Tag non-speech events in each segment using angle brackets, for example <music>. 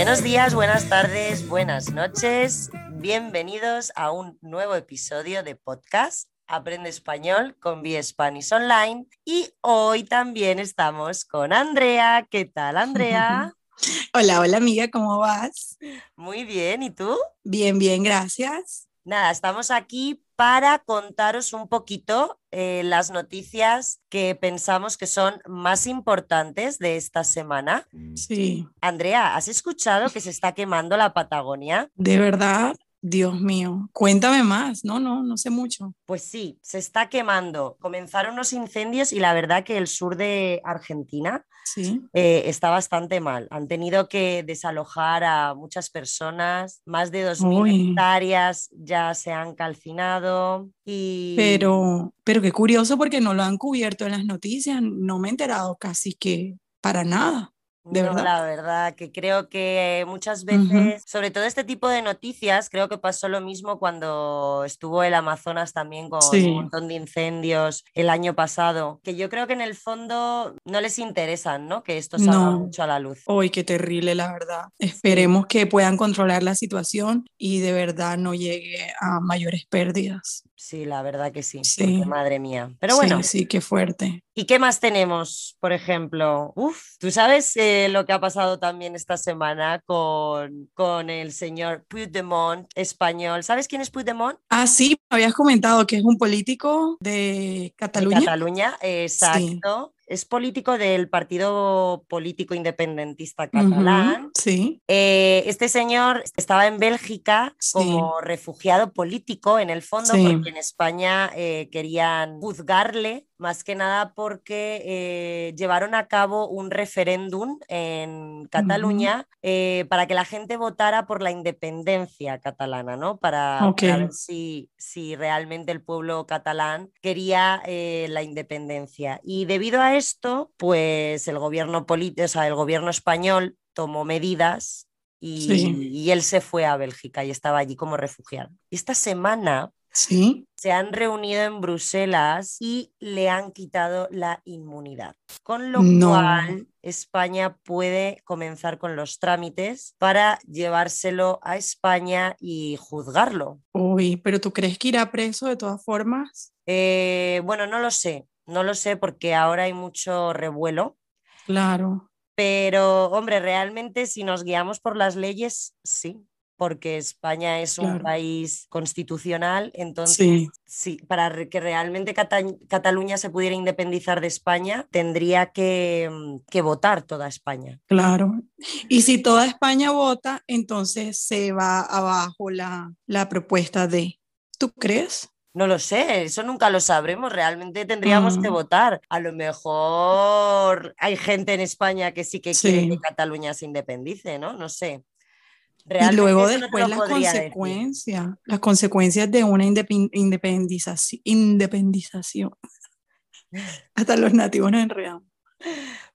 Buenos días, buenas tardes, buenas noches. Bienvenidos a un nuevo episodio de podcast Aprende Español con Be Spanish Online. Y hoy también estamos con Andrea. ¿Qué tal, Andrea? <laughs> Hola, hola amiga, ¿cómo vas? Muy bien, ¿y tú? Bien, bien, gracias. Nada, estamos aquí para contaros un poquito eh, las noticias que pensamos que son más importantes de esta semana. Sí. Andrea, ¿has escuchado que se está quemando la Patagonia? De verdad, Dios mío, cuéntame más. No, no, no sé mucho. Pues sí, se está quemando. Comenzaron los incendios y la verdad que el sur de Argentina Sí. eh, está bastante mal. Han tenido que desalojar a muchas personas, más de 2.000 Uy. hectáreas ya se han calcinado y... Pero, pero qué curioso porque no lo han cubierto en las noticias. No me he enterado casi que para nada. De No, verdad. la verdad que creo que muchas veces, sobre todo este tipo de noticias, creo que pasó lo mismo cuando estuvo el Amazonas también con Sí. un montón de incendios el año pasado, que yo creo que en el fondo no les interesan, ¿no? Que esto salga No. mucho a la luz. Uy, qué terrible, la verdad. Esperemos que puedan controlar la situación y de verdad no llegue a mayores pérdidas. Sí, la verdad que sí, Sí. porque madre mía. Pero Sí, bueno, sí, qué fuerte. ¿Y qué más tenemos? Por ejemplo, uf, ¿tú sabes eh, lo que ha pasado también esta semana con, con el señor Puigdemont español? ¿Sabes quién es Puigdemont? Ah, sí, me habías comentado que es un político de De Cataluña. Cataluña, exacto. Es político del Partido Político Independentista Catalán. Ujú, sí, Eh, este señor estaba en Bélgica Sí. como refugiado político, en el fondo, Sí. porque en España eh, querían juzgarle, más que nada porque eh, llevaron a cabo un referéndum en Cataluña para que la gente votara por la independencia catalana, ¿no? Para, ver si, si realmente el pueblo catalán quería la independencia. Y debido a esto, pues el gobierno, político, o sea, el gobierno español tomó medidas y, Sí. y él se fue a Bélgica y estaba allí como refugiado. Esta semana sí. se han reunido en Bruselas y le han quitado la inmunidad. Con lo No. cual, España puede comenzar con los trámites para llevárselo a España y juzgarlo. Uy, pero ¿tú crees que irá preso de todas formas? Eh, bueno, no lo sé, no lo sé porque ahora hay mucho revuelo. Claro. Pero, hombre, realmente si nos guiamos por las leyes, sí, porque España es un país constitucional, entonces, Sí. sí, para que realmente Cata- Cataluña se pudiera independizar de España, tendría que, mm, que votar toda España. Claro. Y si toda España vota, entonces se va abajo la, la propuesta de, ¿tú crees? No lo sé, eso nunca lo sabremos, realmente tendríamos que Mm. votar. A lo mejor hay gente en España que sí que quiere que Cataluña se independice, ¿no? No sé. Y Realmente luego no te después las decir. consecuencias, las consecuencias de una indepen- independizaci- independización. <laughs> Hasta los nativos nos enredamos.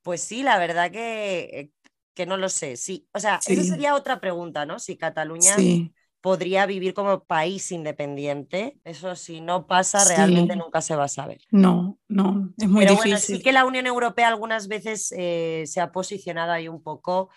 Pues sí, la verdad que, que no lo sé. Sí, o sea, esa Sí. sería otra pregunta, ¿no? Si Cataluña Sí, podría vivir como país independiente. Eso si no pasa, realmente Sí. nunca se va a saber. no, no, es muy Pero bueno, difícil. sí que la Unión Europea algunas veces eh, se ha posicionado ahí un poco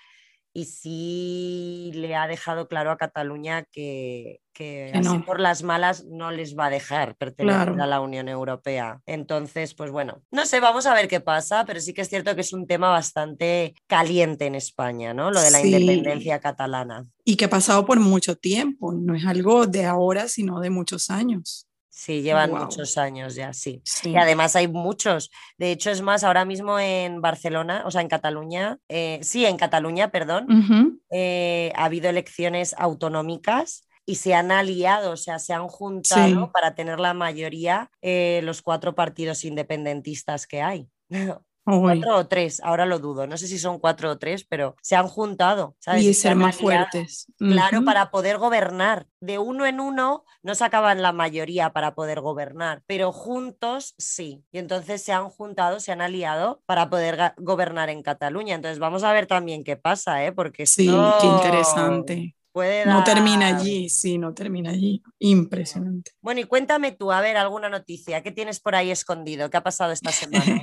y sí le ha dejado claro a Cataluña que, que Que así no. por las malas no les va a dejar pertenecer Claro. a la Unión Europea. Entonces, pues bueno, no sé, vamos a ver qué pasa, pero sí que es cierto que es un tema bastante caliente en España, ¿no? Lo de la Sí. independencia catalana. Y que ha pasado por mucho tiempo, no es algo de ahora, sino de muchos años. Sí, llevan muchos años ya, sí. Sí. Y además hay muchos. De hecho, es más, ahora mismo en Barcelona, o sea, en Cataluña, eh, sí, en Cataluña, perdón, eh, ha habido elecciones autonómicas y se han aliado, o sea, se han juntado Sí. para tener la mayoría eh, los cuatro partidos independentistas que hay. <laughs> Uy, Cuatro o tres, ahora lo dudo, no sé si son cuatro o tres, pero se han juntado, ¿sabes? y se ser más fuertes. Claro, para poder gobernar. De uno en uno no sacaban la mayoría para poder gobernar, pero juntos sí. Y entonces se han juntado, se han aliado para poder gobernar en Cataluña. Entonces vamos a ver también qué pasa, ¿eh? Porque Sí, qué interesante. No termina allí, sí, no termina allí. Impresionante. Bueno, y cuéntame tú, a ver, alguna noticia. ¿Qué tienes por ahí escondido? ¿Qué ha pasado esta <laughs> semana?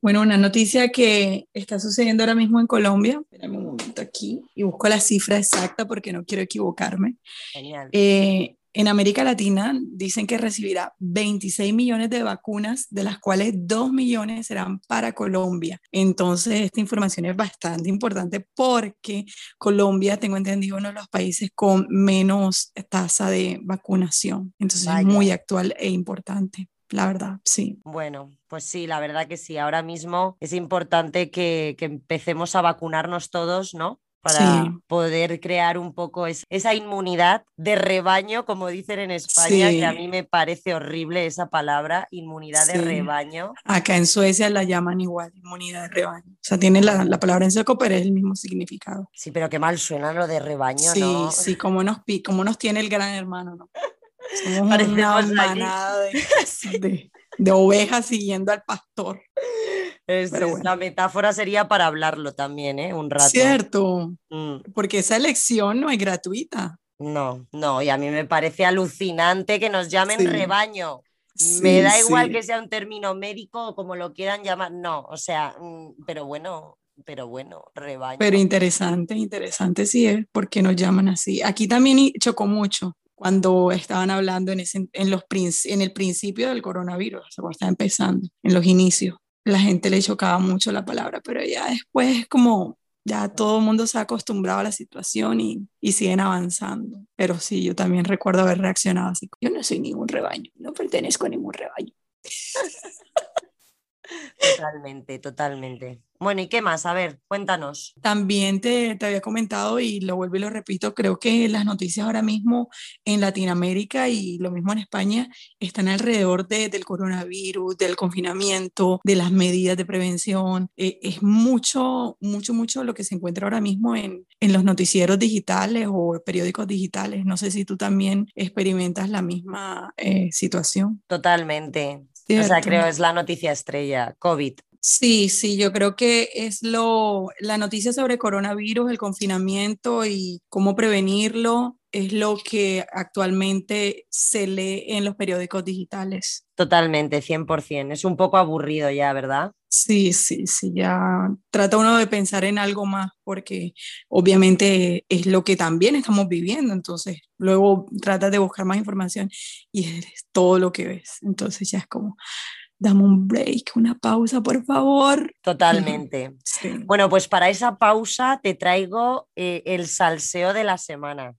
Bueno, una noticia que está sucediendo ahora mismo en Colombia. Espérame un momento aquí y busco la cifra exacta porque no quiero equivocarme. Genial. Eh, en América Latina dicen que recibirá 26 millones de vacunas, de las cuales 2 millones serán para Colombia. Entonces, esta información es bastante importante porque Colombia, tengo entendido, uno de los países con menos tasa de vacunación. Entonces, Vaya. es muy actual e importante, la verdad, sí. Bueno, pues sí, la verdad que sí. Ahora mismo es importante que, que empecemos a vacunarnos todos, ¿no? Para Sí. poder crear un poco es- esa inmunidad de rebaño, como dicen en España, que a Sí. mí me parece horrible esa palabra, inmunidad de Sí. rebaño. Acá en Suecia la llaman igual, inmunidad de rebaño. O sea, tiene la, la palabra en seco, pero es el mismo significado. Sí, pero qué mal suena lo de rebaño, Sí, ¿no? sí, como nos, como nos tiene el gran hermano, ¿no? Somos Parecemos una manada de, <laughs> <laughs> de- de ovejas siguiendo al pastor. Es- pero es- bueno. La metáfora sería para hablarlo también, ¿eh? Un rato. Cierto, Mm. porque esa elección no es gratuita. No, no, y a mí me parece alucinante que nos llamen Sí. rebaño. Me da igual sí. que sea un término médico o como lo quieran llamar, no, o sea, mm, pero bueno, pero bueno, rebaño. Pero interesante, interesante sí es, porque nos llaman así. Aquí también chocó mucho cuando estaban hablando en, ese, en, los, en el principio del coronavirus, o sea, cuando estaba empezando, en los inicios. La gente le chocaba mucho la palabra, pero ya después es como, ya todo el mundo se ha acostumbrado a la situación y, y siguen avanzando. Pero sí, yo también recuerdo haber reaccionado así. Yo no soy ningún rebaño, no pertenezco a ningún rebaño. <laughs> Totalmente, totalmente. Bueno, ¿y qué más? A ver, cuéntanos. También te, te había comentado y lo vuelvo y lo repito, creo que las noticias ahora mismo en Latinoamérica y lo mismo en España están alrededor de, del coronavirus, del confinamiento, de las medidas de prevención. Eh, es mucho, mucho, mucho lo que se encuentra ahora mismo en, en los noticieros digitales o periódicos digitales. No sé si tú también experimentas la misma eh, situación. Totalmente. O sea, ¿cierto? creo es la noticia estrella, COVID. Sí, sí, yo creo que es lo, la noticia sobre coronavirus, el confinamiento y cómo prevenirlo es lo que actualmente se lee en los periódicos digitales. Totalmente, 100%. Es un poco aburrido ya, ¿verdad? Sí, sí, sí, ya trata uno de pensar en algo más porque obviamente es lo que también estamos viviendo, entonces luego tratas de buscar más información y es todo lo que ves, entonces ya es como, dame un break, una pausa, por favor. Totalmente. <laughs> Sí. Bueno, pues para esa pausa te traigo eh, el salseo de la semana.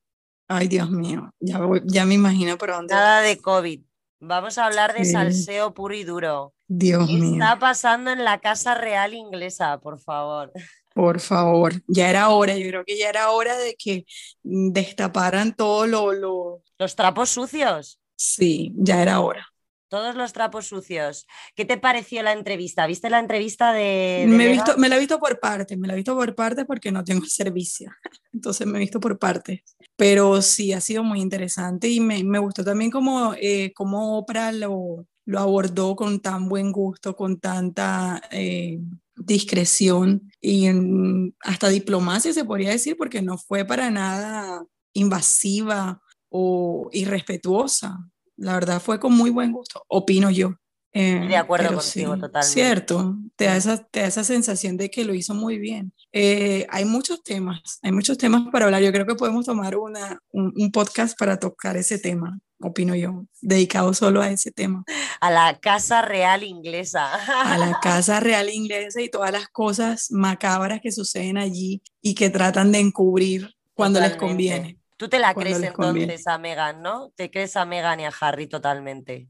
Ay, Dios mío, ya, voy- ya me imagino por dónde. Nada de COVID. Vamos a hablar de Sí. salseo puro y duro. Dios ¿Qué mío, está pasando en la Casa Real inglesa, por favor? <laughs> por favor, ya era hora, yo creo que ya era hora de que mm, destaparan todo lo, lo... Los trapos sucios. Sí, ya era hora. Todos los trapos sucios. ¿Qué te pareció la entrevista? ¿Viste la entrevista de, de Me, visto, me la he visto por partes, me la he visto por partes porque no tengo el servicio, <laughs> entonces me he visto por partes. Pero sí, ha sido muy interesante y me, me gustó también cómo, eh, cómo Oprah lo, lo abordó con tan buen gusto, con tanta eh, discreción y hasta diplomacia se podría decir, porque no fue para nada invasiva o irrespetuosa. La verdad fue con muy buen gusto, opino yo. Eh, de acuerdo contigo, sí, totalmente. Cierto, te da, Mm. esa, te da esa sensación de que lo hizo muy bien. Eh, hay muchos temas, hay muchos temas para hablar. Yo creo que podemos tomar una, un, un podcast para tocar ese tema, opino yo, dedicado solo a ese tema, A la Casa Real inglesa. a la <laughs> Casa Real Inglesa y todas las cosas macabras que suceden allí y que tratan de encubrir cuando les conviene. Tú te la crees entonces conviene. a Meghan, ¿no? Te crees a Meghan y a Harry totalmente.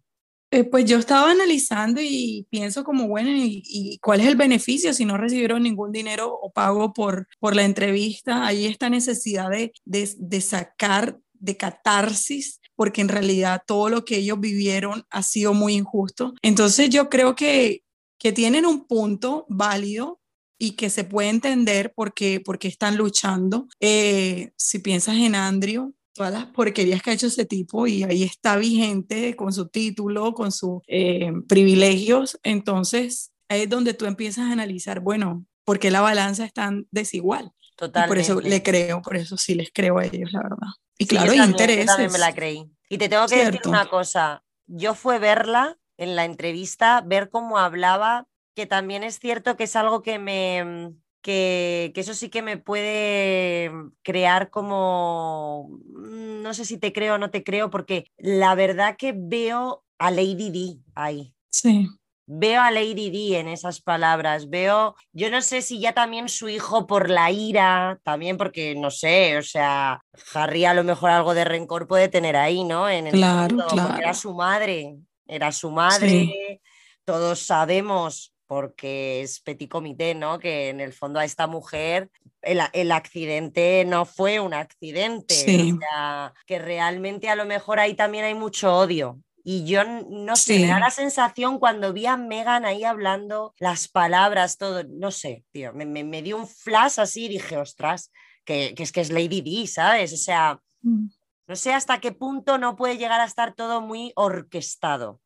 Eh, pues yo estaba analizando y pienso como, bueno, ¿y, y cuál es el beneficio si no recibieron ningún dinero o pago por, por la entrevista? Hay esta necesidad de, de, de sacar, de catarsis, porque en realidad todo lo que ellos vivieron ha sido muy injusto. Entonces yo creo que, que tienen un punto válido y que se puede entender por qué, por qué están luchando. Eh, si piensas en Andrew, todas las porquerías que ha hecho ese tipo y ahí está vigente con su título, con sus eh, privilegios, entonces ahí es donde tú empiezas a analizar, bueno, ¿por qué la balanza es tan desigual? Y por Totalmente. eso le creo, por eso sí les creo a ellos, la verdad. Y Sí, claro, yo también, yo también me la creí. Y te tengo que decir una cosa. Yo fue verla en la entrevista, ver cómo hablaba que también es cierto que es algo que me, que, que, eso sí que me puede crear como, mm, no sé si te creo o no te creo, porque la verdad que veo a Lady D ahí. Sí. Veo a Lady D en esas palabras, veo, yo no sé si ya también su hijo por la ira, también porque no sé, o sea, Harry a lo mejor algo de rencor puede tener ahí, ¿no? En el claro, fondo, claro. Era su madre, era su madre, sí. todos sabemos porque es petit comité, ¿no? Que en el fondo a esta mujer el, el accidente no fue un accidente, sí. o sea, que realmente a lo mejor ahí también hay mucho odio. Y yo no sé, sí. me da la sensación cuando vi a Megan ahí hablando las palabras, todo, no sé, tío, me, me, me dio un flash así y dije, ostras, que, que, es que es Lady D, ¿sabes? O sea, mm. no sé hasta qué punto no puede llegar a estar todo muy orquestado.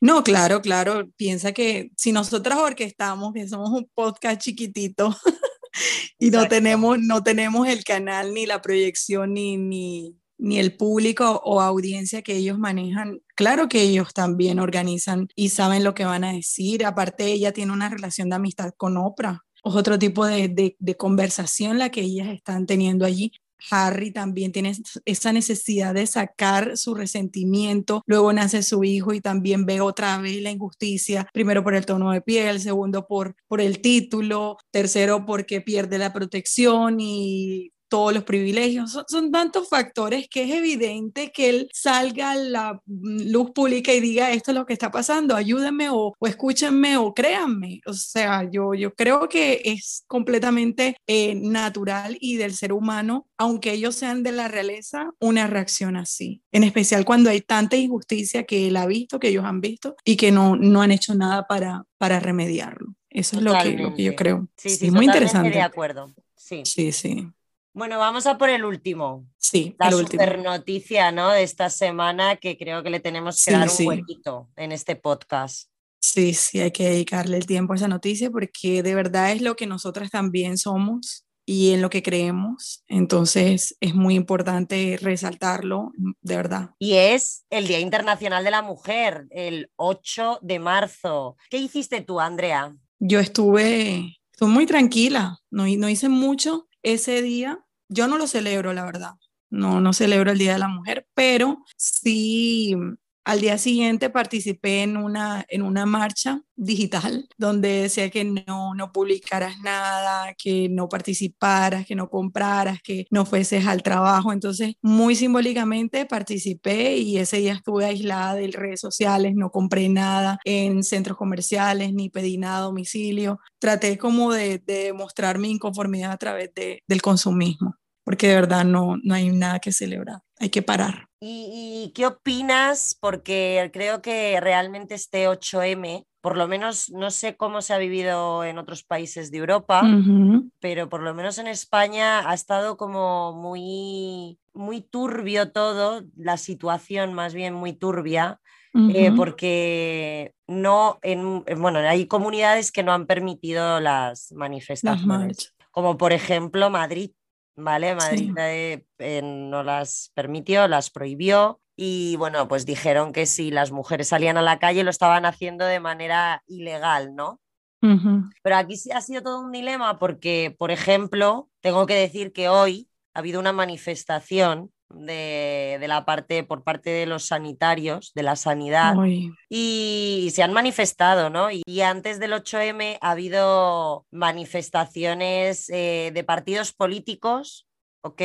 No, claro, claro. Piensa que si nosotras orquestamos, que somos un podcast chiquitito <laughs> y Exacto. no tenemos, no tenemos el canal, ni la proyección, ni, ni, ni el público o audiencia que ellos manejan, claro que ellos también organizan y saben lo que van a decir. Aparte, ella tiene una relación de amistad con Oprah. Es otro tipo de, de, de conversación la que ellas están teniendo allí. Harry también tiene esa necesidad de sacar su resentimiento, luego nace su hijo y también ve otra vez la injusticia, primero por el tono de piel, segundo por, por el título, tercero porque pierde la protección y todos los privilegios. Son, son, tantos factores que es evidente que él salga a la luz pública y diga esto es lo que está pasando, ayúdenme o, o escúchenme o créanme. O sea, yo, yo creo que es completamente eh, natural y del ser humano, aunque ellos sean de la realeza, una reacción así. En especial cuando hay tanta injusticia que él ha visto, que ellos han visto y que no, no han hecho nada para, para remediarlo. Eso es lo que, lo que, yo creo. Sí, sí, sí muy interesante. De acuerdo. Sí, sí. sí. Bueno, vamos a por el último. Sí, la el super último. noticia, ¿no? De esta semana que creo que le tenemos que Sí, dar un sí. huequito en este podcast. Sí, sí, hay que dedicarle el tiempo a esa noticia porque de verdad es lo que nosotras también somos y en lo que creemos. Entonces es muy importante resaltarlo, de verdad. Y es el Día Internacional de la Mujer, el 8 de marzo. ¿Qué hiciste tú, Andrea? Yo estuve, estuve muy tranquila, no, no hice mucho ese día. Yo no lo celebro, la verdad. No, no celebro el Día de la Mujer, pero sí al día siguiente participé en una, en una marcha digital donde decía que no, no publicaras nada, que no participaras, que no compraras, que no fueses al trabajo. Entonces, muy simbólicamente participé y ese día estuve aislada de redes sociales, no compré nada en centros comerciales, ni pedí nada a domicilio. Traté como de, de mostrar mi inconformidad a través de, del consumismo porque de verdad no, no hay nada que celebrar, hay que parar. ¿Y, ¿Y, qué opinas? Porque creo que realmente este 8M, por lo menos no sé cómo se ha vivido en otros países de Europa, uh -huh. pero por lo menos en España ha estado como muy, muy turbio todo, la situación más bien muy turbia. Uh -huh. eh, porque no en, bueno hay comunidades que no han permitido las manifestaciones las como por ejemplo Madrid ¿vale? Madrid sí. eh, no las permitió, las prohibió y bueno, pues dijeron que si las mujeres salían a la calle lo estaban haciendo de manera ilegal, ¿no? Uh -huh. Pero aquí sí ha sido todo un dilema porque, por ejemplo, tengo que decir que hoy ha habido una manifestación de, de, la parte por parte de los sanitarios, de la sanidad, Uy. y, se han manifestado, ¿no? Y, y, antes del 8M ha habido manifestaciones eh, de partidos políticos, ¿ok?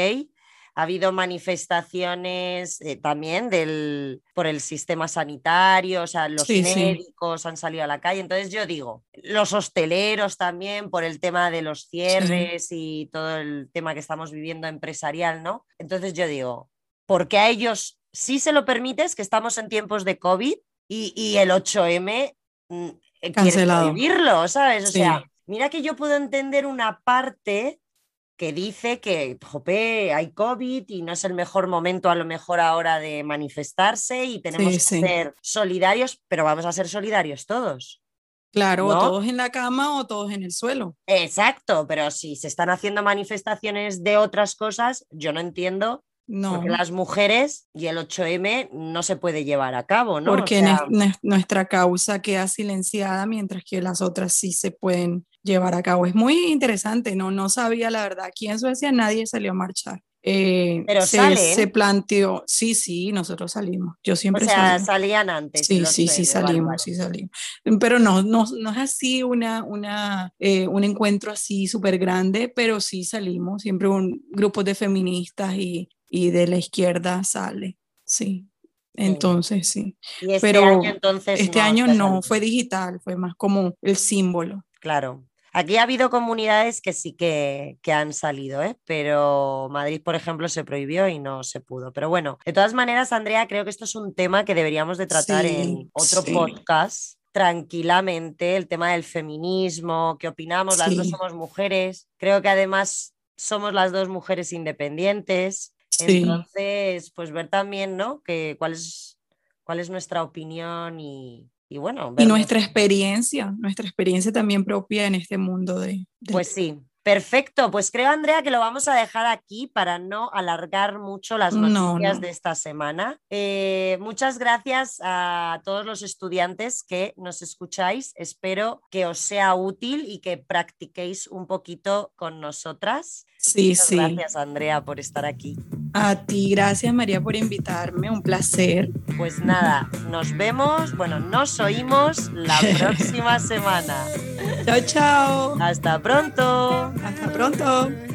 Ha habido manifestaciones eh, también del, por el sistema sanitario, o sea, los sí, médicos sí. han salido a la calle. Entonces yo digo, los hosteleros también por el tema de los cierres sí. y todo el tema que estamos viviendo empresarial, ¿no? Entonces yo digo, ¿por qué a ellos sí se lo permites que estamos en tiempos de COVID y, y el 8M mm, quiere prohibirlo, ¿sabes? O sea, mira que yo puedo entender una parte que dice que, jope, hay COVID y no es el mejor momento a lo mejor ahora de manifestarse y tenemos sí, que sí. ser solidarios, pero vamos a ser solidarios todos. Claro, ¿no? o todos en la cama o todos en el suelo. Exacto, pero si se están haciendo manifestaciones de otras cosas, yo no entiendo no. Porque las mujeres y el 8M no se puede llevar a cabo, ¿no? O Porque sea, nuestra causa queda silenciada mientras que las otras sí se pueden llevar a cabo. Es muy interesante, no, no sabía la verdad. Aquí en Suecia nadie salió a marchar. Eh, Pero se, sale, se planteó, sí, sí, nosotros salimos. Yo o siempre sea, salí. salían antes. Sí, sí, sí 8M, vale, salimos, vale. sí salimos. Pero no, no, no es así una, una, eh, un encuentro así súper grande, pero sí salimos. Siempre un grupo de feministas y, y de la izquierda sale, sí. Entonces, sí. Y este pero año entonces. Este no año no fue digital, fue más como el símbolo. Claro. Aquí ha habido comunidades que sí que, que han salido, ¿eh? pero Madrid, por ejemplo, se prohibió y no se pudo. Pero bueno, de todas maneras, Andrea, creo que esto es un tema que deberíamos de tratar Sí, en otro sí. podcast tranquilamente, el tema del feminismo, qué opinamos, las dos somos mujeres, creo que además somos las dos mujeres independientes, Sí. entonces, pues ver también, ¿no? Que cuál es, cuál es nuestra opinión y, y bueno. Y nuestra experiencia, nuestra experiencia también propia en este mundo de... de- Pues sí, perfecto. Pues creo, Andrea, que lo vamos a dejar aquí para no alargar mucho las No, noticias no. de esta semana. Eh, muchas gracias a todos los estudiantes que nos escucháis. Espero que os sea útil y que practiquéis un poquito con nosotras. Sí, Muchas sí. Gracias, Andrea, por estar aquí. A ti, gracias María por invitarme, un placer. Pues nada, nos vemos, bueno, nos oímos la <laughs> próxima semana. Chao, chao. Hasta pronto. Hasta pronto.